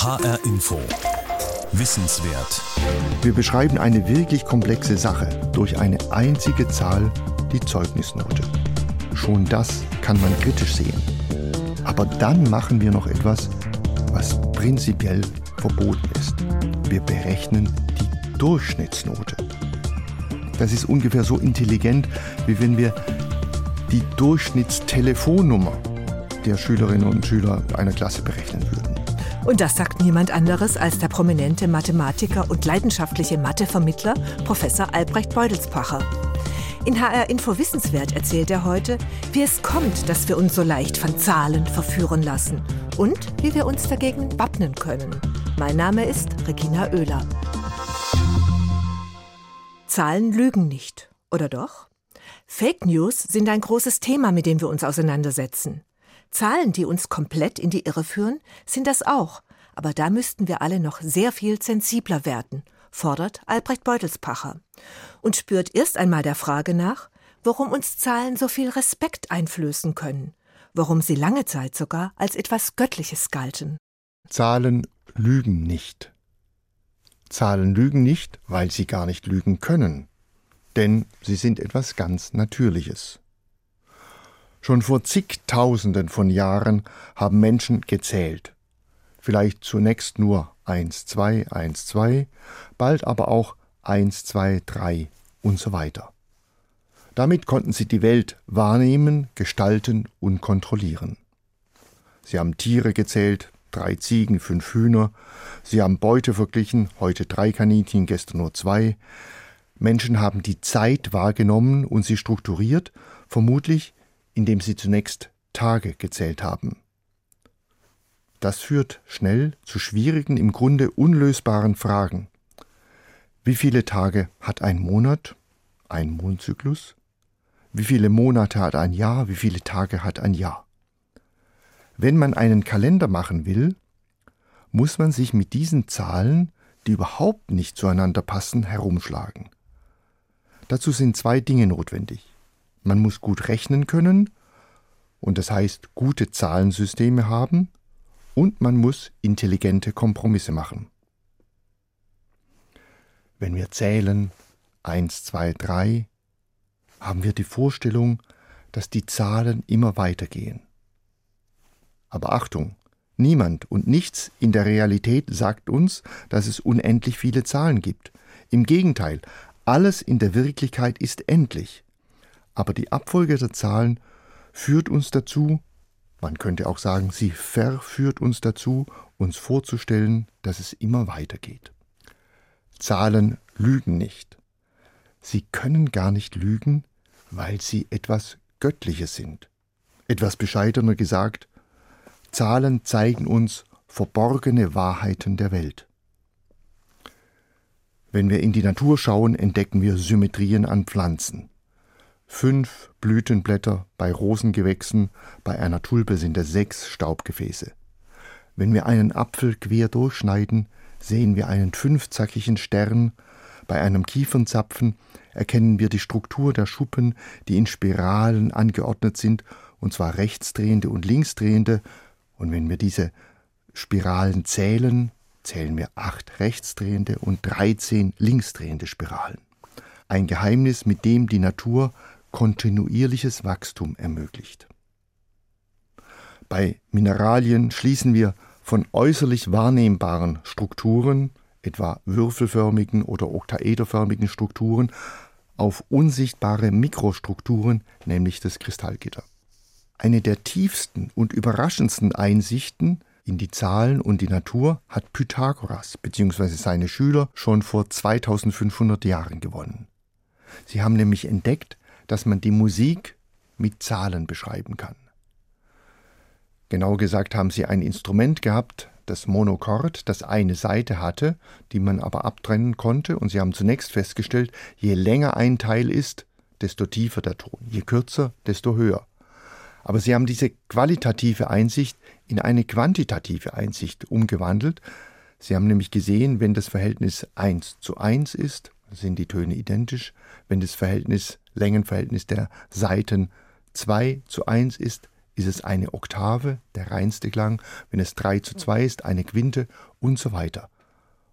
HR Info. Wissenswert. Wir beschreiben eine wirklich komplexe Sache durch eine einzige Zahl, die Zeugnisnote. Schon das kann man kritisch sehen. Aber dann machen wir noch etwas, was prinzipiell verboten ist. Wir berechnen die Durchschnittsnote. Das ist ungefähr so intelligent, wie wenn wir die Durchschnittstelefonnummer der Schülerinnen und Schüler einer Klasse berechnen würden. Und das sagt niemand anderes als der prominente Mathematiker und leidenschaftliche Mathevermittler Professor Albrecht Beudelspacher. In HR Info Wissenswert erzählt er heute, wie es kommt, dass wir uns so leicht von Zahlen verführen lassen und wie wir uns dagegen wappnen können. Mein Name ist Regina Oehler. Zahlen lügen nicht, oder doch? Fake News sind ein großes Thema, mit dem wir uns auseinandersetzen. Zahlen, die uns komplett in die Irre führen, sind das auch. Aber da müssten wir alle noch sehr viel sensibler werden, fordert Albrecht Beutelspacher. Und spürt erst einmal der Frage nach, warum uns Zahlen so viel Respekt einflößen können, warum sie lange Zeit sogar als etwas Göttliches galten. Zahlen lügen nicht. Zahlen lügen nicht, weil sie gar nicht lügen können, denn sie sind etwas ganz Natürliches. Schon vor zigtausenden von Jahren haben Menschen gezählt. Vielleicht zunächst nur 1, 2, 1, 2, bald aber auch 1, 2, 3 und so weiter. Damit konnten sie die Welt wahrnehmen, gestalten und kontrollieren. Sie haben Tiere gezählt, drei Ziegen, fünf Hühner, sie haben Beute verglichen, heute drei Kaninchen, gestern nur zwei. Menschen haben die Zeit wahrgenommen und sie strukturiert, vermutlich indem sie zunächst Tage gezählt haben. Das führt schnell zu schwierigen, im Grunde unlösbaren Fragen. Wie viele Tage hat ein Monat, ein Mondzyklus? Wie viele Monate hat ein Jahr? Wie viele Tage hat ein Jahr? Wenn man einen Kalender machen will, muss man sich mit diesen Zahlen, die überhaupt nicht zueinander passen, herumschlagen. Dazu sind zwei Dinge notwendig. Man muss gut rechnen können, und das heißt gute Zahlensysteme haben, und man muss intelligente Kompromisse machen. Wenn wir zählen 1, 2, 3, haben wir die Vorstellung, dass die Zahlen immer weitergehen. Aber Achtung, niemand und nichts in der Realität sagt uns, dass es unendlich viele Zahlen gibt. Im Gegenteil, alles in der Wirklichkeit ist endlich aber die Abfolge der Zahlen führt uns dazu, man könnte auch sagen, sie verführt uns dazu, uns vorzustellen, dass es immer weitergeht. Zahlen lügen nicht. Sie können gar nicht lügen, weil sie etwas Göttliches sind. Etwas bescheidener gesagt, Zahlen zeigen uns verborgene Wahrheiten der Welt. Wenn wir in die Natur schauen, entdecken wir Symmetrien an Pflanzen. Fünf Blütenblätter bei Rosengewächsen, bei einer Tulpe sind es sechs Staubgefäße. Wenn wir einen Apfel quer durchschneiden, sehen wir einen fünfzackigen Stern, bei einem Kiefernzapfen erkennen wir die Struktur der Schuppen, die in Spiralen angeordnet sind, und zwar rechtsdrehende und linksdrehende, und wenn wir diese Spiralen zählen, zählen wir acht rechtsdrehende und dreizehn linksdrehende Spiralen. Ein Geheimnis, mit dem die Natur kontinuierliches Wachstum ermöglicht. Bei Mineralien schließen wir von äußerlich wahrnehmbaren Strukturen, etwa würfelförmigen oder oktaederförmigen Strukturen, auf unsichtbare Mikrostrukturen, nämlich das Kristallgitter. Eine der tiefsten und überraschendsten Einsichten in die Zahlen und die Natur hat Pythagoras bzw. seine Schüler schon vor 2500 Jahren gewonnen. Sie haben nämlich entdeckt, dass man die Musik mit Zahlen beschreiben kann. Genau gesagt haben sie ein Instrument gehabt, das Monochord, das eine Seite hatte, die man aber abtrennen konnte, und sie haben zunächst festgestellt, je länger ein Teil ist, desto tiefer der Ton, je kürzer, desto höher. Aber sie haben diese qualitative Einsicht in eine quantitative Einsicht umgewandelt. Sie haben nämlich gesehen, wenn das Verhältnis 1 zu 1 ist, sind die Töne identisch, wenn das Verhältnis Längenverhältnis der Seiten 2 zu 1 ist, ist es eine Oktave, der reinste Klang, wenn es 3 zu 2 ist, eine Quinte und so weiter.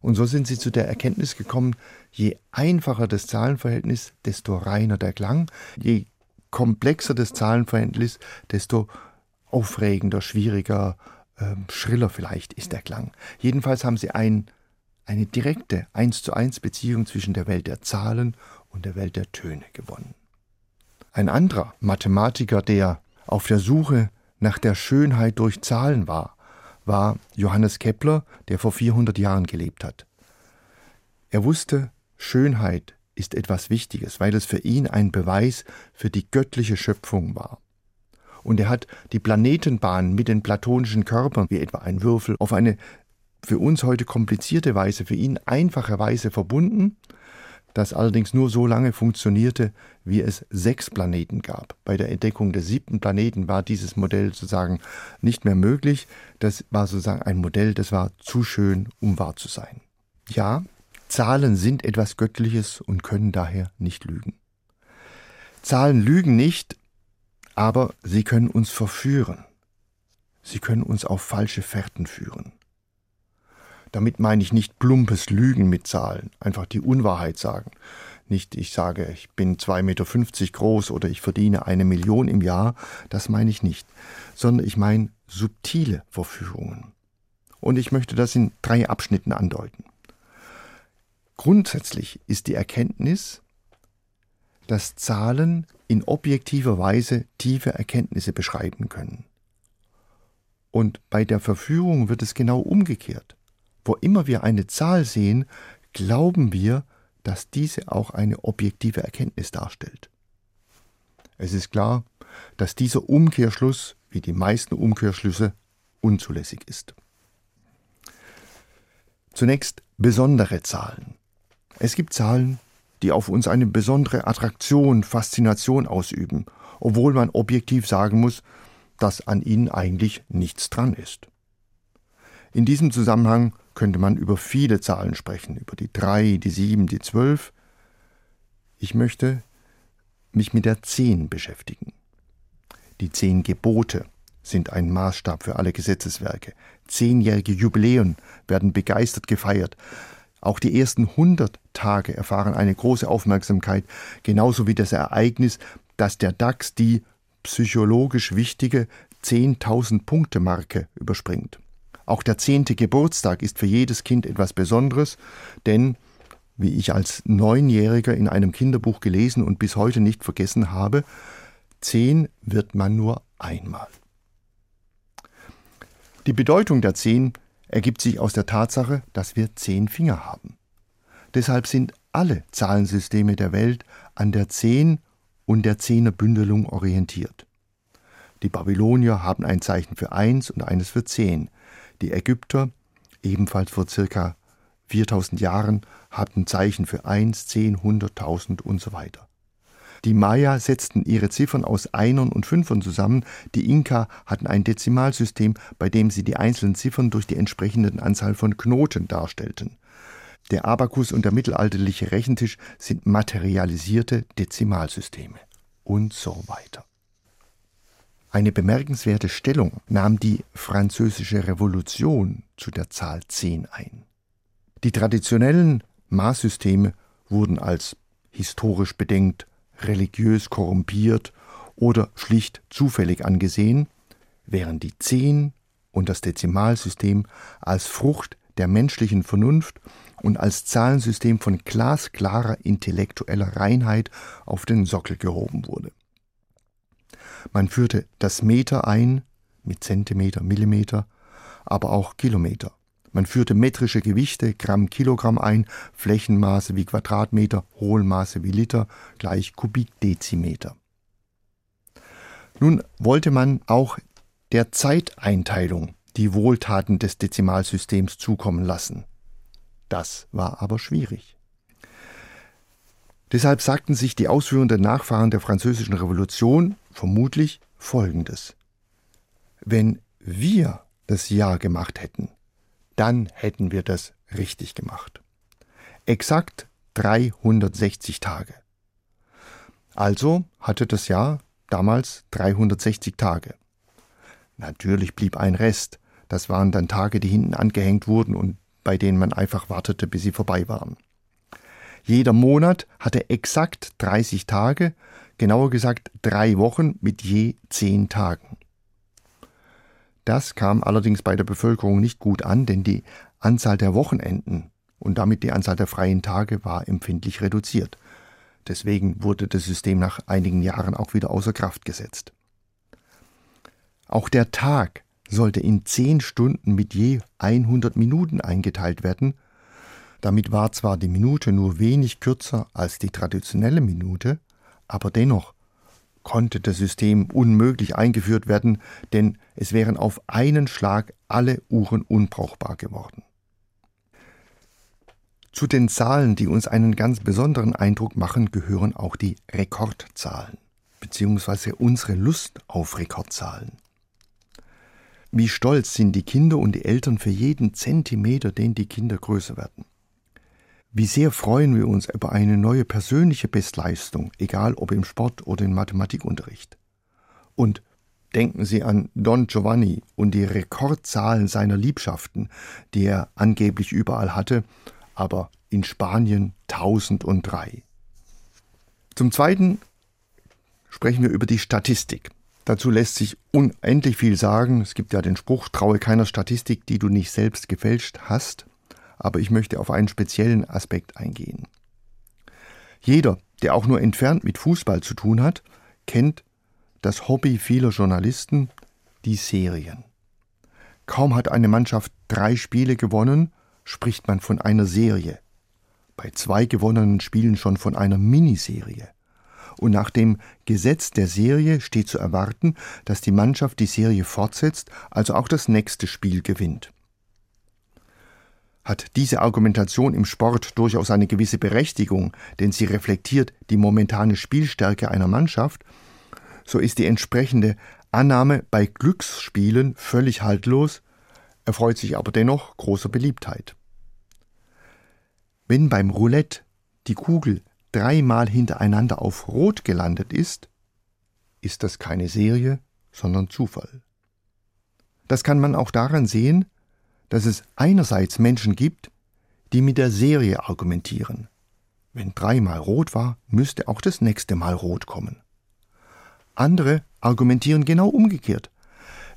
Und so sind sie zu der Erkenntnis gekommen, je einfacher das Zahlenverhältnis, desto reiner der Klang, je komplexer das Zahlenverhältnis, desto aufregender, schwieriger, äh, schriller vielleicht ist der Klang. Jedenfalls haben sie ein, eine direkte 1 zu 1 Beziehung zwischen der Welt der Zahlen und der Welt der Töne gewonnen. Ein anderer Mathematiker, der auf der Suche nach der Schönheit durch Zahlen war, war Johannes Kepler, der vor 400 Jahren gelebt hat. Er wusste, Schönheit ist etwas Wichtiges, weil es für ihn ein Beweis für die göttliche Schöpfung war. Und er hat die Planetenbahn mit den platonischen Körpern, wie etwa ein Würfel, auf eine für uns heute komplizierte Weise, für ihn einfache Weise verbunden das allerdings nur so lange funktionierte, wie es sechs Planeten gab. Bei der Entdeckung des siebten Planeten war dieses Modell sozusagen nicht mehr möglich. Das war sozusagen ein Modell, das war zu schön, um wahr zu sein. Ja, Zahlen sind etwas Göttliches und können daher nicht lügen. Zahlen lügen nicht, aber sie können uns verführen. Sie können uns auf falsche Fährten führen. Damit meine ich nicht plumpes Lügen mit Zahlen, einfach die Unwahrheit sagen. Nicht, ich sage, ich bin 2,50 Meter groß oder ich verdiene eine Million im Jahr, das meine ich nicht, sondern ich meine subtile Verführungen. Und ich möchte das in drei Abschnitten andeuten. Grundsätzlich ist die Erkenntnis, dass Zahlen in objektiver Weise tiefe Erkenntnisse beschreiben können. Und bei der Verführung wird es genau umgekehrt. Wo immer wir eine Zahl sehen, glauben wir, dass diese auch eine objektive Erkenntnis darstellt. Es ist klar, dass dieser Umkehrschluss, wie die meisten Umkehrschlüsse, unzulässig ist. Zunächst besondere Zahlen. Es gibt Zahlen, die auf uns eine besondere Attraktion, Faszination ausüben, obwohl man objektiv sagen muss, dass an ihnen eigentlich nichts dran ist. In diesem Zusammenhang könnte man über viele Zahlen sprechen, über die drei, die sieben, die zwölf. Ich möchte mich mit der zehn beschäftigen. Die zehn Gebote sind ein Maßstab für alle Gesetzeswerke. Zehnjährige Jubiläen werden begeistert gefeiert. Auch die ersten hundert Tage erfahren eine große Aufmerksamkeit, genauso wie das Ereignis, dass der DAX die psychologisch wichtige 10.000 Punkte Marke überspringt. Auch der zehnte Geburtstag ist für jedes Kind etwas Besonderes, denn, wie ich als Neunjähriger in einem Kinderbuch gelesen und bis heute nicht vergessen habe, zehn wird man nur einmal. Die Bedeutung der zehn ergibt sich aus der Tatsache, dass wir zehn Finger haben. Deshalb sind alle Zahlensysteme der Welt an der Zehn und der Zehnerbündelung orientiert. Die Babylonier haben ein Zeichen für eins und eines für zehn. Die Ägypter, ebenfalls vor circa 4000 Jahren, hatten Zeichen für 1, 10, 100.000 und so weiter. Die Maya setzten ihre Ziffern aus Einern und Fünfern zusammen, die Inka hatten ein Dezimalsystem, bei dem sie die einzelnen Ziffern durch die entsprechenden Anzahl von Knoten darstellten. Der Abakus und der mittelalterliche Rechentisch sind materialisierte Dezimalsysteme und so weiter. Eine bemerkenswerte Stellung nahm die Französische Revolution zu der Zahl 10 ein. Die traditionellen Maßsysteme wurden als historisch bedingt, religiös korrumpiert oder schlicht zufällig angesehen, während die 10 und das Dezimalsystem als Frucht der menschlichen Vernunft und als Zahlensystem von glasklarer intellektueller Reinheit auf den Sockel gehoben wurde. Man führte das Meter ein mit Zentimeter, Millimeter, aber auch Kilometer. Man führte metrische Gewichte, Gramm, Kilogramm ein, Flächenmaße wie Quadratmeter, Hohlmaße wie Liter, gleich Kubikdezimeter. Nun wollte man auch der Zeiteinteilung die Wohltaten des Dezimalsystems zukommen lassen. Das war aber schwierig. Deshalb sagten sich die ausführenden Nachfahren der Französischen Revolution vermutlich Folgendes. Wenn wir das Jahr gemacht hätten, dann hätten wir das richtig gemacht. Exakt 360 Tage. Also hatte das Jahr damals 360 Tage. Natürlich blieb ein Rest. Das waren dann Tage, die hinten angehängt wurden und bei denen man einfach wartete, bis sie vorbei waren. Jeder Monat hatte exakt 30 Tage, genauer gesagt drei Wochen mit je zehn Tagen. Das kam allerdings bei der Bevölkerung nicht gut an, denn die Anzahl der Wochenenden und damit die Anzahl der freien Tage war empfindlich reduziert. Deswegen wurde das System nach einigen Jahren auch wieder außer Kraft gesetzt. Auch der Tag sollte in zehn Stunden mit je 100 Minuten eingeteilt werden. Damit war zwar die Minute nur wenig kürzer als die traditionelle Minute, aber dennoch konnte das System unmöglich eingeführt werden, denn es wären auf einen Schlag alle Uhren unbrauchbar geworden. Zu den Zahlen, die uns einen ganz besonderen Eindruck machen, gehören auch die Rekordzahlen, beziehungsweise unsere Lust auf Rekordzahlen. Wie stolz sind die Kinder und die Eltern für jeden Zentimeter, den die Kinder größer werden. Wie sehr freuen wir uns über eine neue persönliche Bestleistung, egal ob im Sport oder im Mathematikunterricht. Und denken Sie an Don Giovanni und die Rekordzahlen seiner Liebschaften, die er angeblich überall hatte, aber in Spanien 1003. Zum Zweiten sprechen wir über die Statistik. Dazu lässt sich unendlich viel sagen. Es gibt ja den Spruch, traue keiner Statistik, die du nicht selbst gefälscht hast. Aber ich möchte auf einen speziellen Aspekt eingehen. Jeder, der auch nur entfernt mit Fußball zu tun hat, kennt das Hobby vieler Journalisten, die Serien. Kaum hat eine Mannschaft drei Spiele gewonnen, spricht man von einer Serie. Bei zwei gewonnenen Spielen schon von einer Miniserie und nach dem Gesetz der Serie steht zu erwarten, dass die Mannschaft die Serie fortsetzt, also auch das nächste Spiel gewinnt. Hat diese Argumentation im Sport durchaus eine gewisse Berechtigung, denn sie reflektiert die momentane Spielstärke einer Mannschaft, so ist die entsprechende Annahme bei Glücksspielen völlig haltlos, erfreut sich aber dennoch großer Beliebtheit. Wenn beim Roulette die Kugel dreimal hintereinander auf Rot gelandet ist, ist das keine Serie, sondern Zufall. Das kann man auch daran sehen, dass es einerseits Menschen gibt, die mit der Serie argumentieren. Wenn dreimal rot war, müsste auch das nächste Mal rot kommen. Andere argumentieren genau umgekehrt.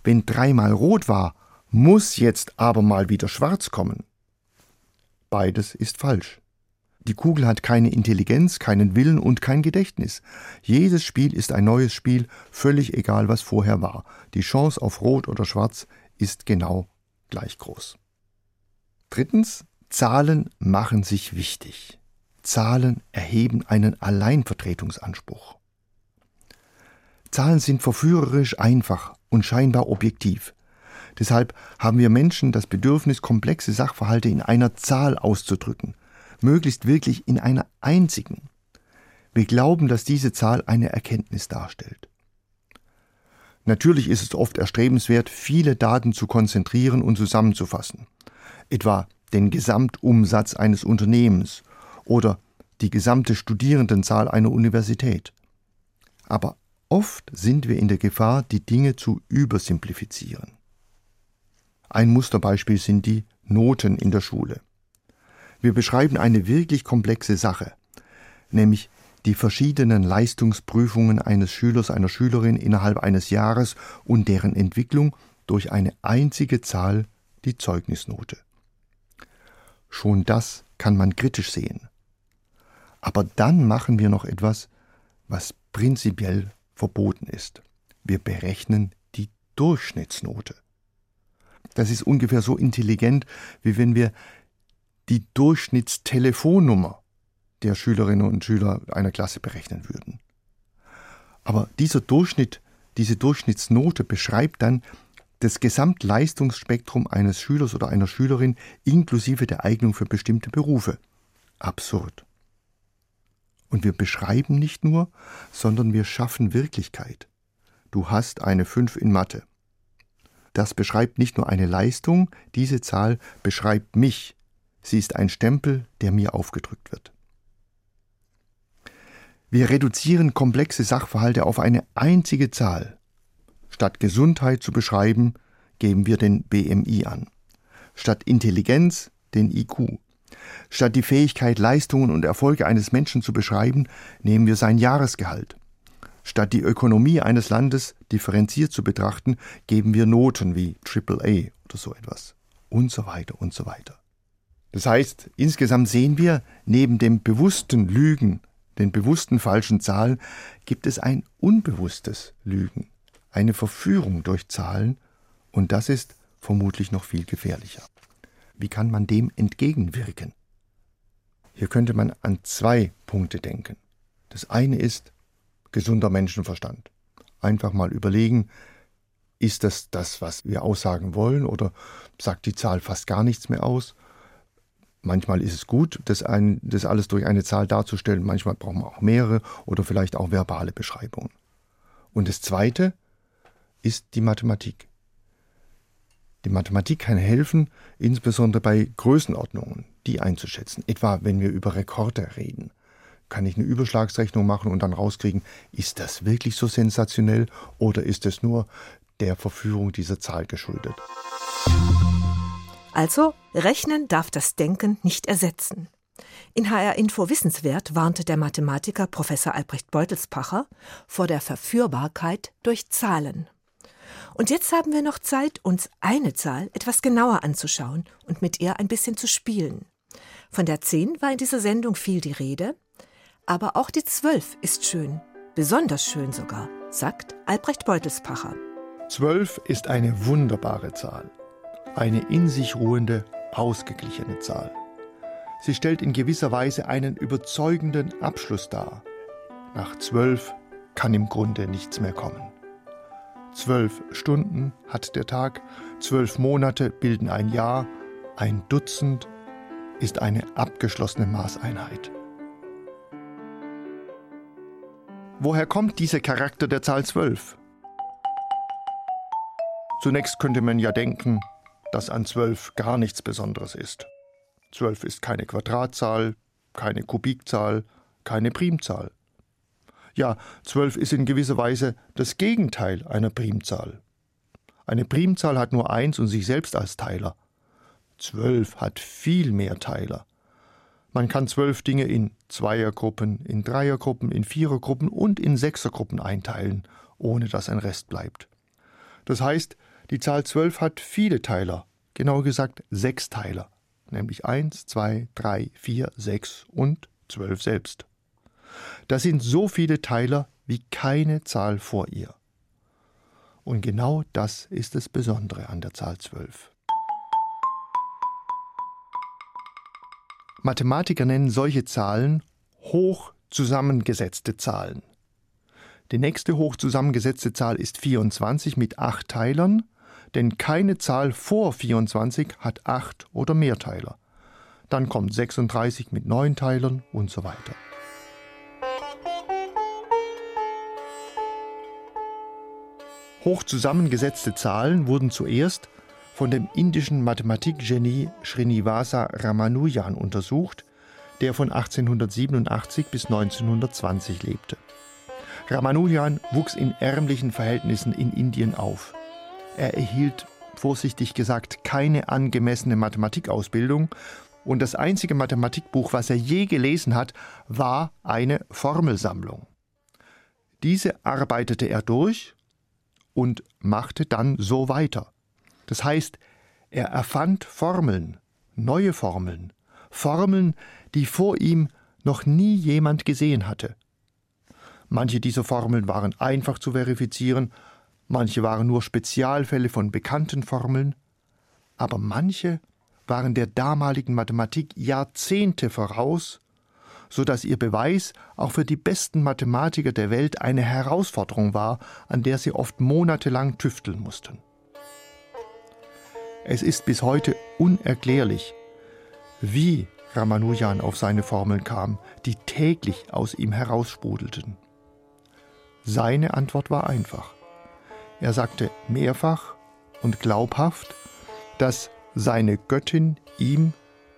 Wenn dreimal rot war, muss jetzt aber mal wieder schwarz kommen. Beides ist falsch. Die Kugel hat keine Intelligenz, keinen Willen und kein Gedächtnis. Jedes Spiel ist ein neues Spiel, völlig egal, was vorher war. Die Chance auf Rot oder Schwarz ist genau gleich groß. Drittens, Zahlen machen sich wichtig. Zahlen erheben einen Alleinvertretungsanspruch. Zahlen sind verführerisch einfach und scheinbar objektiv. Deshalb haben wir Menschen das Bedürfnis, komplexe Sachverhalte in einer Zahl auszudrücken – möglichst wirklich in einer einzigen. Wir glauben, dass diese Zahl eine Erkenntnis darstellt. Natürlich ist es oft erstrebenswert, viele Daten zu konzentrieren und zusammenzufassen, etwa den Gesamtumsatz eines Unternehmens oder die gesamte Studierendenzahl einer Universität. Aber oft sind wir in der Gefahr, die Dinge zu übersimplifizieren. Ein Musterbeispiel sind die Noten in der Schule. Wir beschreiben eine wirklich komplexe Sache, nämlich die verschiedenen Leistungsprüfungen eines Schülers, einer Schülerin innerhalb eines Jahres und deren Entwicklung durch eine einzige Zahl, die Zeugnisnote. Schon das kann man kritisch sehen. Aber dann machen wir noch etwas, was prinzipiell verboten ist. Wir berechnen die Durchschnittsnote. Das ist ungefähr so intelligent, wie wenn wir die Durchschnittstelefonnummer der Schülerinnen und Schüler einer Klasse berechnen würden. Aber dieser Durchschnitt, diese Durchschnittsnote beschreibt dann das Gesamtleistungsspektrum eines Schülers oder einer Schülerin inklusive der Eignung für bestimmte Berufe. Absurd. Und wir beschreiben nicht nur, sondern wir schaffen Wirklichkeit. Du hast eine 5 in Mathe. Das beschreibt nicht nur eine Leistung, diese Zahl beschreibt mich, Sie ist ein Stempel, der mir aufgedrückt wird. Wir reduzieren komplexe Sachverhalte auf eine einzige Zahl. Statt Gesundheit zu beschreiben, geben wir den BMI an. Statt Intelligenz den IQ. Statt die Fähigkeit, Leistungen und Erfolge eines Menschen zu beschreiben, nehmen wir sein Jahresgehalt. Statt die Ökonomie eines Landes differenziert zu betrachten, geben wir Noten wie AAA oder so etwas. Und so weiter und so weiter. Das heißt, insgesamt sehen wir, neben dem bewussten Lügen, den bewussten falschen Zahlen, gibt es ein unbewusstes Lügen, eine Verführung durch Zahlen, und das ist vermutlich noch viel gefährlicher. Wie kann man dem entgegenwirken? Hier könnte man an zwei Punkte denken. Das eine ist gesunder Menschenverstand. Einfach mal überlegen, ist das das, was wir aussagen wollen, oder sagt die Zahl fast gar nichts mehr aus? Manchmal ist es gut, das, ein, das alles durch eine Zahl darzustellen, manchmal brauchen wir auch mehrere oder vielleicht auch verbale Beschreibungen. Und das Zweite ist die Mathematik. Die Mathematik kann helfen, insbesondere bei Größenordnungen, die einzuschätzen. Etwa wenn wir über Rekorde reden. Kann ich eine Überschlagsrechnung machen und dann rauskriegen, ist das wirklich so sensationell oder ist es nur der Verführung dieser Zahl geschuldet? Also, Rechnen darf das Denken nicht ersetzen. In HR Info Wissenswert warnte der Mathematiker Professor Albrecht Beutelspacher vor der Verführbarkeit durch Zahlen. Und jetzt haben wir noch Zeit, uns eine Zahl etwas genauer anzuschauen und mit ihr ein bisschen zu spielen. Von der 10 war in dieser Sendung viel die Rede, aber auch die 12 ist schön, besonders schön sogar, sagt Albrecht Beutelspacher. 12 ist eine wunderbare Zahl, eine in sich ruhende, ausgeglichene Zahl. Sie stellt in gewisser Weise einen überzeugenden Abschluss dar. Nach 12 kann im Grunde nichts mehr kommen. Zwölf Stunden hat der Tag, zwölf Monate bilden ein Jahr, ein Dutzend ist eine abgeschlossene Maßeinheit. Woher kommt dieser Charakter der Zahl zwölf? Zunächst könnte man ja denken, dass an zwölf gar nichts Besonderes ist. Zwölf ist keine Quadratzahl, keine Kubikzahl, keine Primzahl. Ja, 12 ist in gewisser Weise das Gegenteil einer Primzahl. Eine Primzahl hat nur eins und sich selbst als Teiler. 12 hat viel mehr Teiler. Man kann zwölf Dinge in Zweiergruppen, in Dreiergruppen, in Vierergruppen und in Sechsergruppen einteilen, ohne dass ein Rest bleibt. Das heißt, die Zahl 12 hat viele Teiler, genauer gesagt sechs Teiler, nämlich 1, 2, 3, 4, 6 und 12 selbst. Das sind so viele Teiler wie keine Zahl vor ihr. Und genau das ist das Besondere an der Zahl 12. Mathematiker nennen solche Zahlen hoch zusammengesetzte Zahlen. Die nächste hoch zusammengesetzte Zahl ist 24 mit acht Teilern, denn keine Zahl vor 24 hat acht oder mehr Teiler. Dann kommt 36 mit neun Teilern und so weiter. Hoch zusammengesetzte Zahlen wurden zuerst von dem indischen Mathematikgenie Srinivasa Ramanujan untersucht, der von 1887 bis 1920 lebte. Ramanujan wuchs in ärmlichen Verhältnissen in Indien auf. Er erhielt, vorsichtig gesagt, keine angemessene Mathematikausbildung und das einzige Mathematikbuch, was er je gelesen hat, war eine Formelsammlung. Diese arbeitete er durch und machte dann so weiter. Das heißt, er erfand Formeln, neue Formeln, Formeln, die vor ihm noch nie jemand gesehen hatte. Manche dieser Formeln waren einfach zu verifizieren, manche waren nur Spezialfälle von bekannten Formeln, aber manche waren der damaligen Mathematik Jahrzehnte voraus so dass ihr Beweis auch für die besten Mathematiker der Welt eine Herausforderung war, an der sie oft monatelang tüfteln mussten. Es ist bis heute unerklärlich, wie Ramanujan auf seine Formeln kam, die täglich aus ihm heraussprudelten. Seine Antwort war einfach. Er sagte mehrfach und glaubhaft, dass seine Göttin ihm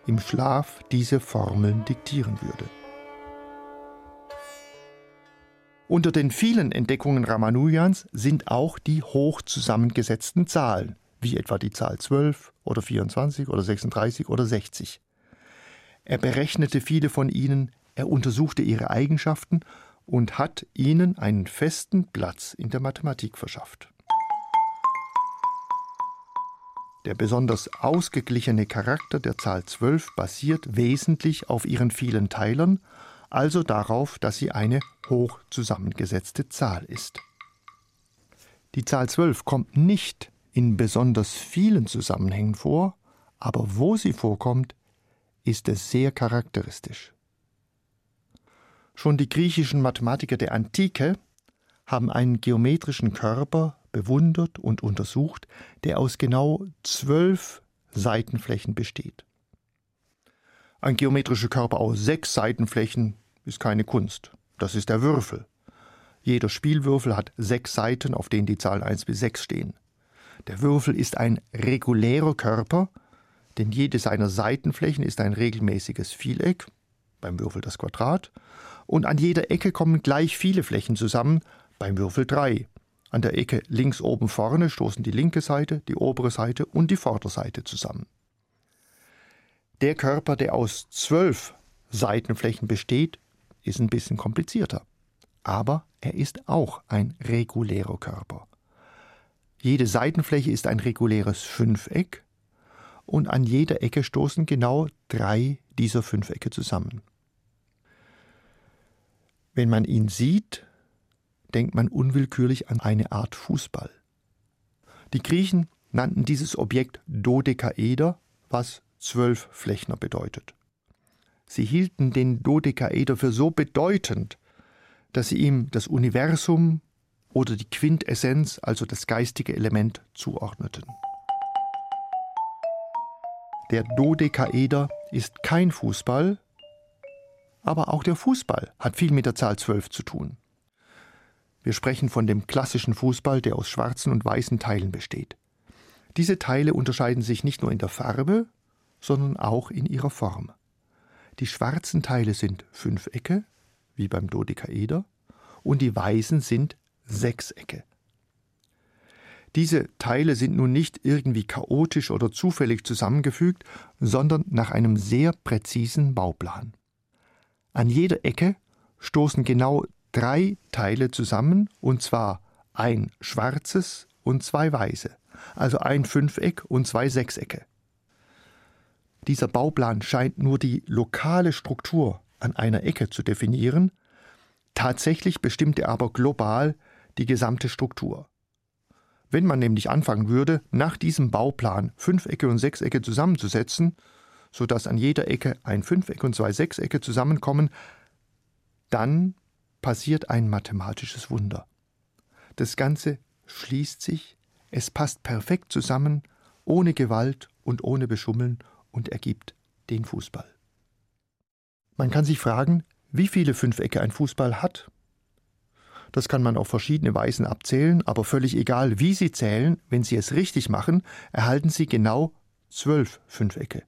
im Schlaf diese Formeln diktieren würde. Unter den vielen Entdeckungen Ramanujans sind auch die hoch zusammengesetzten Zahlen, wie etwa die Zahl 12 oder 24 oder 36 oder 60. Er berechnete viele von ihnen, er untersuchte ihre Eigenschaften und hat ihnen einen festen Platz in der Mathematik verschafft. Der besonders ausgeglichene Charakter der Zahl 12 basiert wesentlich auf ihren vielen Teilern, also darauf, dass sie eine hoch zusammengesetzte Zahl ist. Die Zahl 12 kommt nicht in besonders vielen Zusammenhängen vor, aber wo sie vorkommt, ist es sehr charakteristisch. Schon die griechischen Mathematiker der Antike haben einen geometrischen Körper bewundert und untersucht, der aus genau zwölf Seitenflächen besteht. Ein geometrischer Körper aus sechs Seitenflächen ist keine Kunst. Das ist der Würfel. Jeder Spielwürfel hat sechs Seiten, auf denen die Zahlen 1 bis 6 stehen. Der Würfel ist ein regulärer Körper, denn jede seiner Seitenflächen ist ein regelmäßiges Vieleck, beim Würfel das Quadrat, und an jeder Ecke kommen gleich viele Flächen zusammen, beim Würfel 3. An der Ecke links oben vorne stoßen die linke Seite, die obere Seite und die Vorderseite zusammen. Der Körper, der aus zwölf Seitenflächen besteht, ist ein bisschen komplizierter. Aber er ist auch ein regulärer Körper. Jede Seitenfläche ist ein reguläres Fünfeck und an jeder Ecke stoßen genau drei dieser Fünfecke zusammen. Wenn man ihn sieht, denkt man unwillkürlich an eine Art Fußball. Die Griechen nannten dieses Objekt Dodekaeder, was Zwölfflächner bedeutet. Sie hielten den Dodekaeder für so bedeutend, dass sie ihm das Universum oder die Quintessenz, also das geistige Element, zuordneten. Der Dodekaeder ist kein Fußball, aber auch der Fußball hat viel mit der Zahl 12 zu tun. Wir sprechen von dem klassischen Fußball, der aus schwarzen und weißen Teilen besteht. Diese Teile unterscheiden sich nicht nur in der Farbe, sondern auch in ihrer Form. Die schwarzen Teile sind Fünfecke, wie beim Dodekaeder, und die weißen sind Sechsecke. Diese Teile sind nun nicht irgendwie chaotisch oder zufällig zusammengefügt, sondern nach einem sehr präzisen Bauplan. An jeder Ecke stoßen genau drei Teile zusammen, und zwar ein schwarzes und zwei weiße, also ein Fünfeck und zwei Sechsecke. Dieser Bauplan scheint nur die lokale Struktur an einer Ecke zu definieren, tatsächlich bestimmt er aber global die gesamte Struktur. Wenn man nämlich anfangen würde, nach diesem Bauplan Fünfecke und Sechsecke zusammenzusetzen, so dass an jeder Ecke ein Fünfeck und zwei Sechsecke zusammenkommen, dann passiert ein mathematisches Wunder. Das Ganze schließt sich, es passt perfekt zusammen, ohne Gewalt und ohne Beschummeln und ergibt den Fußball. Man kann sich fragen, wie viele Fünfecke ein Fußball hat. Das kann man auf verschiedene Weisen abzählen, aber völlig egal, wie Sie zählen, wenn Sie es richtig machen, erhalten Sie genau zwölf Fünfecke.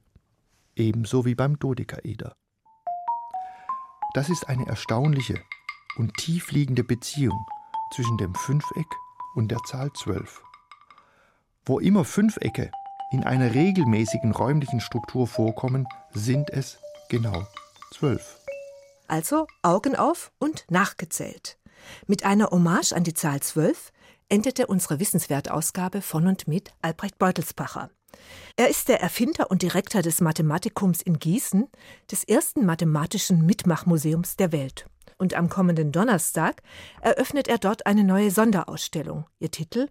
Ebenso wie beim Dodekaeder. Das ist eine erstaunliche und tiefliegende Beziehung zwischen dem Fünfeck und der Zahl zwölf. Wo immer Fünfecke in einer regelmäßigen räumlichen Struktur vorkommen, sind es genau zwölf. Also Augen auf und nachgezählt. Mit einer Hommage an die Zahl zwölf endete unsere Wissenswertausgabe von und mit Albrecht Beutelsbacher. Er ist der Erfinder und Direktor des Mathematikums in Gießen, des ersten mathematischen Mitmachmuseums der Welt. Und am kommenden Donnerstag eröffnet er dort eine neue Sonderausstellung. Ihr Titel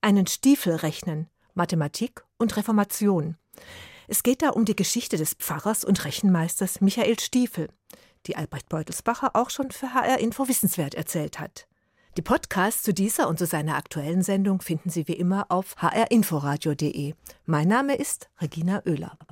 Einen Stiefel rechnen, Mathematik und Reformation. Es geht da um die Geschichte des Pfarrers und Rechenmeisters Michael Stiefel, die Albrecht Beutelsbacher auch schon für HR Info Wissenswert erzählt hat. Die Podcasts zu dieser und zu seiner aktuellen Sendung finden Sie wie immer auf hrinforadio.de. Mein Name ist Regina Oehler.